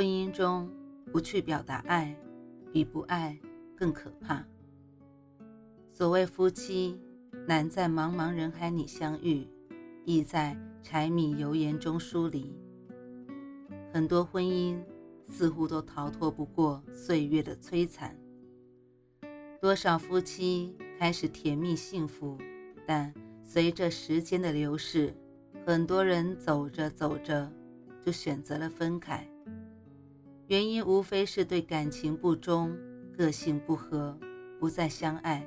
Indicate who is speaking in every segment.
Speaker 1: 婚姻中不去表达爱，比不爱更可怕。所谓夫妻，难在茫茫人海里相遇，易在柴米油盐中疏离。很多婚姻似乎都逃脱不过岁月的摧残。多少夫妻开始甜蜜幸福，但随着时间的流逝，很多人走着走着就选择了分开。原因无非是对感情不忠、个性不合、不再相爱，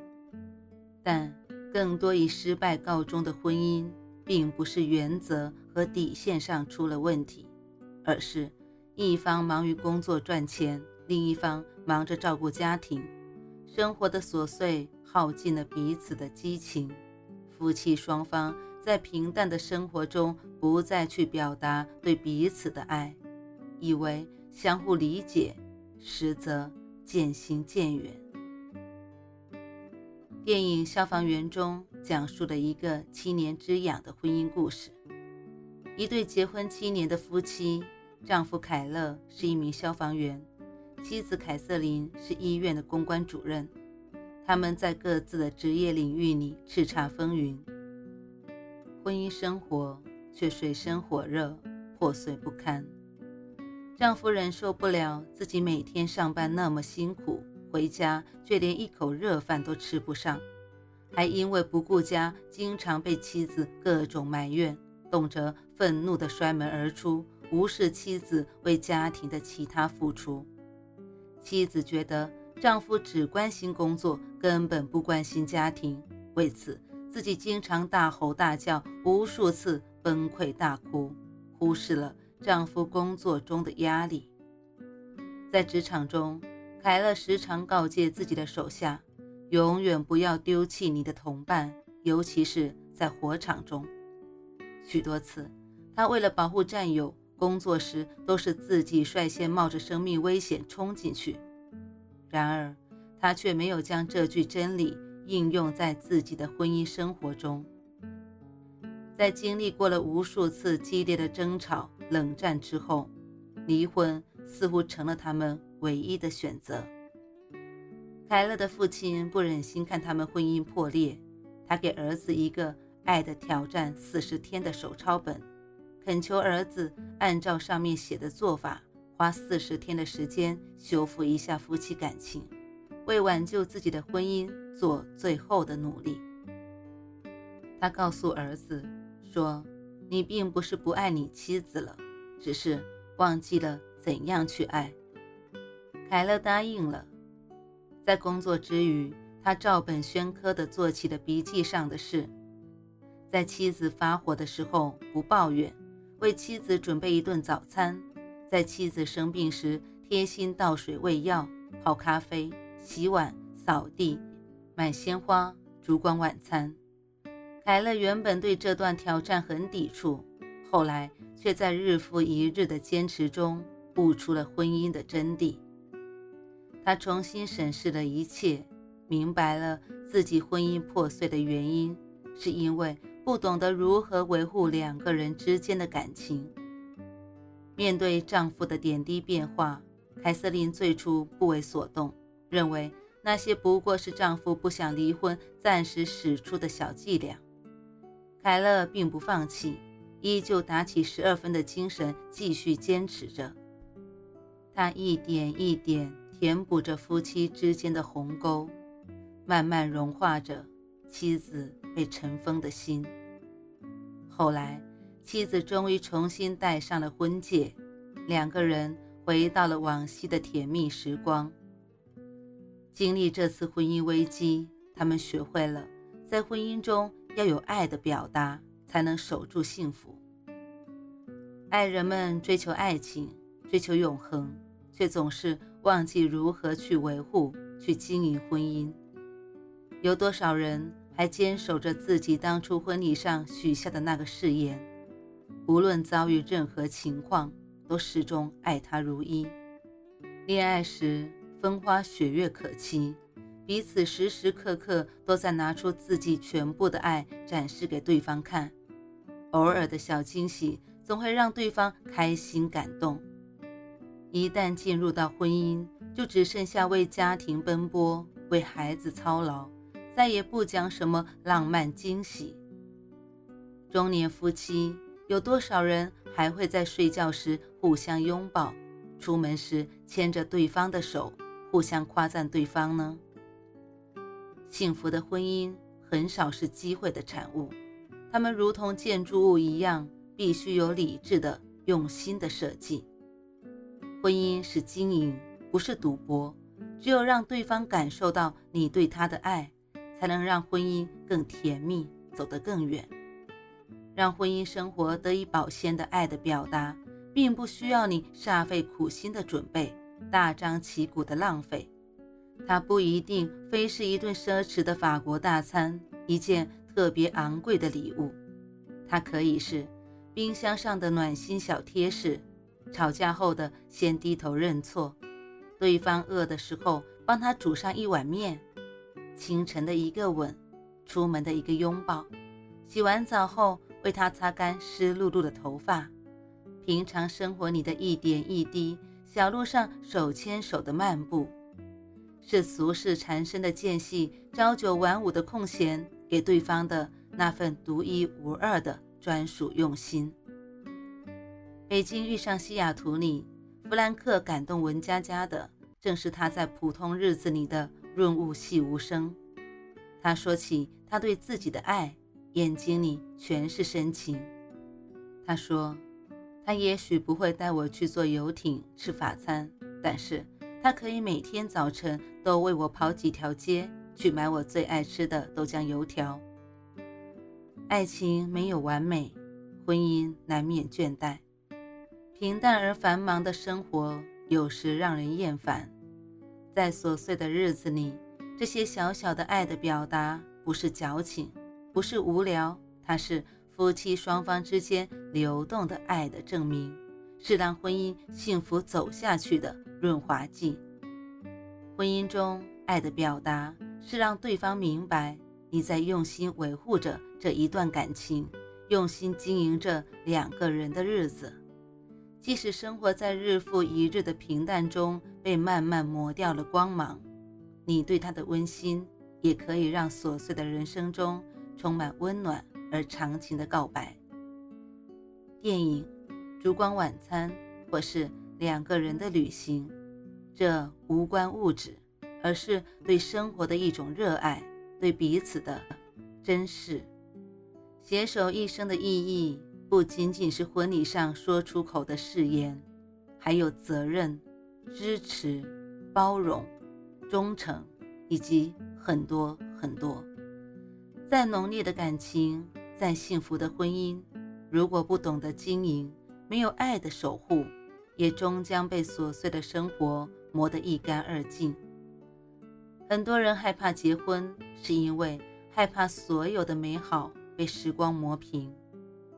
Speaker 1: 但更多以失败告终的婚姻，并不是原则和底线上出了问题，而是一方忙于工作赚钱，另一方忙着照顾家庭，生活的琐碎耗尽了彼此的激情，夫妻双方在平淡的生活中不再去表达对彼此的爱，以为。相互理解，实则渐行渐远。电影《消防员》中讲述了一个七年之痒的婚姻故事。一对结婚七年的夫妻，丈夫凯勒是一名消防员，妻子凯瑟琳是医院的公关主任。他们在各自的职业领域里叱咤风云，婚姻生活却水深火热，破碎不堪。丈夫忍受不了自己每天上班那么辛苦，回家却连一口热饭都吃不上，还因为不顾家，经常被妻子各种埋怨，动辄愤怒地摔门而出，无视妻子为家庭的其他付出。妻子觉得丈夫只关心工作，根本不关心家庭，为此自己经常大吼大叫，无数次崩溃大哭，忽视了。丈夫工作中的压力，在职场中，凯勒时常告诫自己的手下，永远不要丢弃你的同伴，尤其是在火场中。许多次，他为了保护战友，工作时都是自己率先冒着生命危险冲进去。然而，他却没有将这句真理应用在自己的婚姻生活中。在经历过了无数次激烈的争吵、冷战之后，离婚似乎成了他们唯一的选择。凯勒的父亲不忍心看他们婚姻破裂，他给儿子一个《爱的挑战》四十天的手抄本，恳求儿子按照上面写的做法，花四十天的时间修复一下夫妻感情，为挽救自己的婚姻做最后的努力。他告诉儿子。说：“你并不是不爱你妻子了，只是忘记了怎样去爱。”凯勒答应了。在工作之余，他照本宣科地做起了笔记上的事。在妻子发火的时候不抱怨，为妻子准备一顿早餐；在妻子生病时贴心倒水喂药、泡咖啡、洗碗、扫地、买鲜花、烛光晚餐。凯勒原本对这段挑战很抵触，后来却在日复一日的坚持中悟出了婚姻的真谛。他重新审视了一切，明白了自己婚姻破碎的原因，是因为不懂得如何维护两个人之间的感情。面对丈夫的点滴变化，凯瑟琳最初不为所动，认为那些不过是丈夫不想离婚暂时使出的小伎俩。凯勒并不放弃，依旧打起十二分的精神，继续坚持着。他一点一点填补着夫妻之间的鸿沟，慢慢融化着妻子被尘封的心。后来，妻子终于重新戴上了婚戒，两个人回到了往昔的甜蜜时光。经历这次婚姻危机，他们学会了在婚姻中。要有爱的表达，才能守住幸福。爱人们追求爱情，追求永恒，却总是忘记如何去维护、去经营婚姻。有多少人还坚守着自己当初婚礼上许下的那个誓言？无论遭遇任何情况，都始终爱他如一。恋爱时风花雪月可期，彼此时时刻刻都在拿出自己全部的爱展示给对方看。偶尔的小惊喜总会让对方开心感动。一旦进入到婚姻，就只剩下为家庭奔波、为孩子操劳，再也不讲什么浪漫惊喜。中年夫妻有多少人还会在睡觉时互相拥抱？出门时牵着对方的手，互相夸赞对方呢。幸福的婚姻很少是机会的产物，它们如同建筑物一样，必须有理智的、用心的设计。婚姻是经营，不是赌博。只有让对方感受到你对他的爱，才能让婚姻更甜蜜，走得更远。让婚姻生活得以保鲜的爱的表达。并不需要你煞费苦心的准备，大张旗鼓的浪费。它不一定非是一顿奢侈的法国大餐，一件特别昂贵的礼物。它可以是冰箱上的暖心小贴士，吵架后的先低头认错，对方饿的时候帮他煮上一碗面，清晨的一个吻，出门的一个拥抱，洗完澡后为他擦干湿漉漉的头发。平常生活里的一点一滴，小路上手牵手的漫步，是俗世缠身的间隙，朝九晚五的空闲，给对方的那份独一无二的专属用心。北京遇上西雅图里，弗兰克感动文佳佳的，正是他在普通日子里的润物细无声。他说起他对自己的爱，眼睛里全是深情。他说。他也许不会带我去坐游艇吃法餐，但是他可以每天早晨都为我跑几条街去买我最爱吃的豆浆油条。爱情没有完美，婚姻难免倦怠，平淡而繁忙的生活有时让人厌烦。在琐碎的日子里，这些小小的爱的表达不是矫情，不是无聊，它是。夫妻双方之间流动的爱的证明，是让婚姻幸福走下去的润滑剂。婚姻中爱的表达，是让对方明白你在用心维护着这一段感情，用心经营着两个人的日子。即使生活在日复一日的平淡中，被慢慢磨掉了光芒，你对他的温馨，也可以让琐碎的人生中充满温暖。而长情的告白，电影《烛光晚餐》或是两个人的旅行，这无关物质，而是对生活的一种热爱，对彼此的珍视。携手一生的意义，不仅仅是婚礼上说出口的誓言，还有责任、支持、包容、忠诚，以及很多很多。再浓烈的感情。再幸福的婚姻，如果不懂得经营，没有爱的守护，也终将被琐碎的生活磨得一干二净。很多人害怕结婚，是因为害怕所有的美好被时光磨平。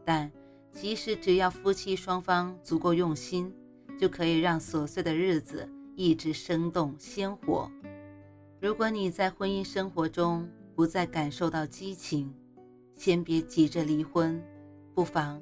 Speaker 1: 但其实，只要夫妻双方足够用心，就可以让琐碎的日子一直生动鲜活。如果你在婚姻生活中不再感受到激情，先别急着离婚，不妨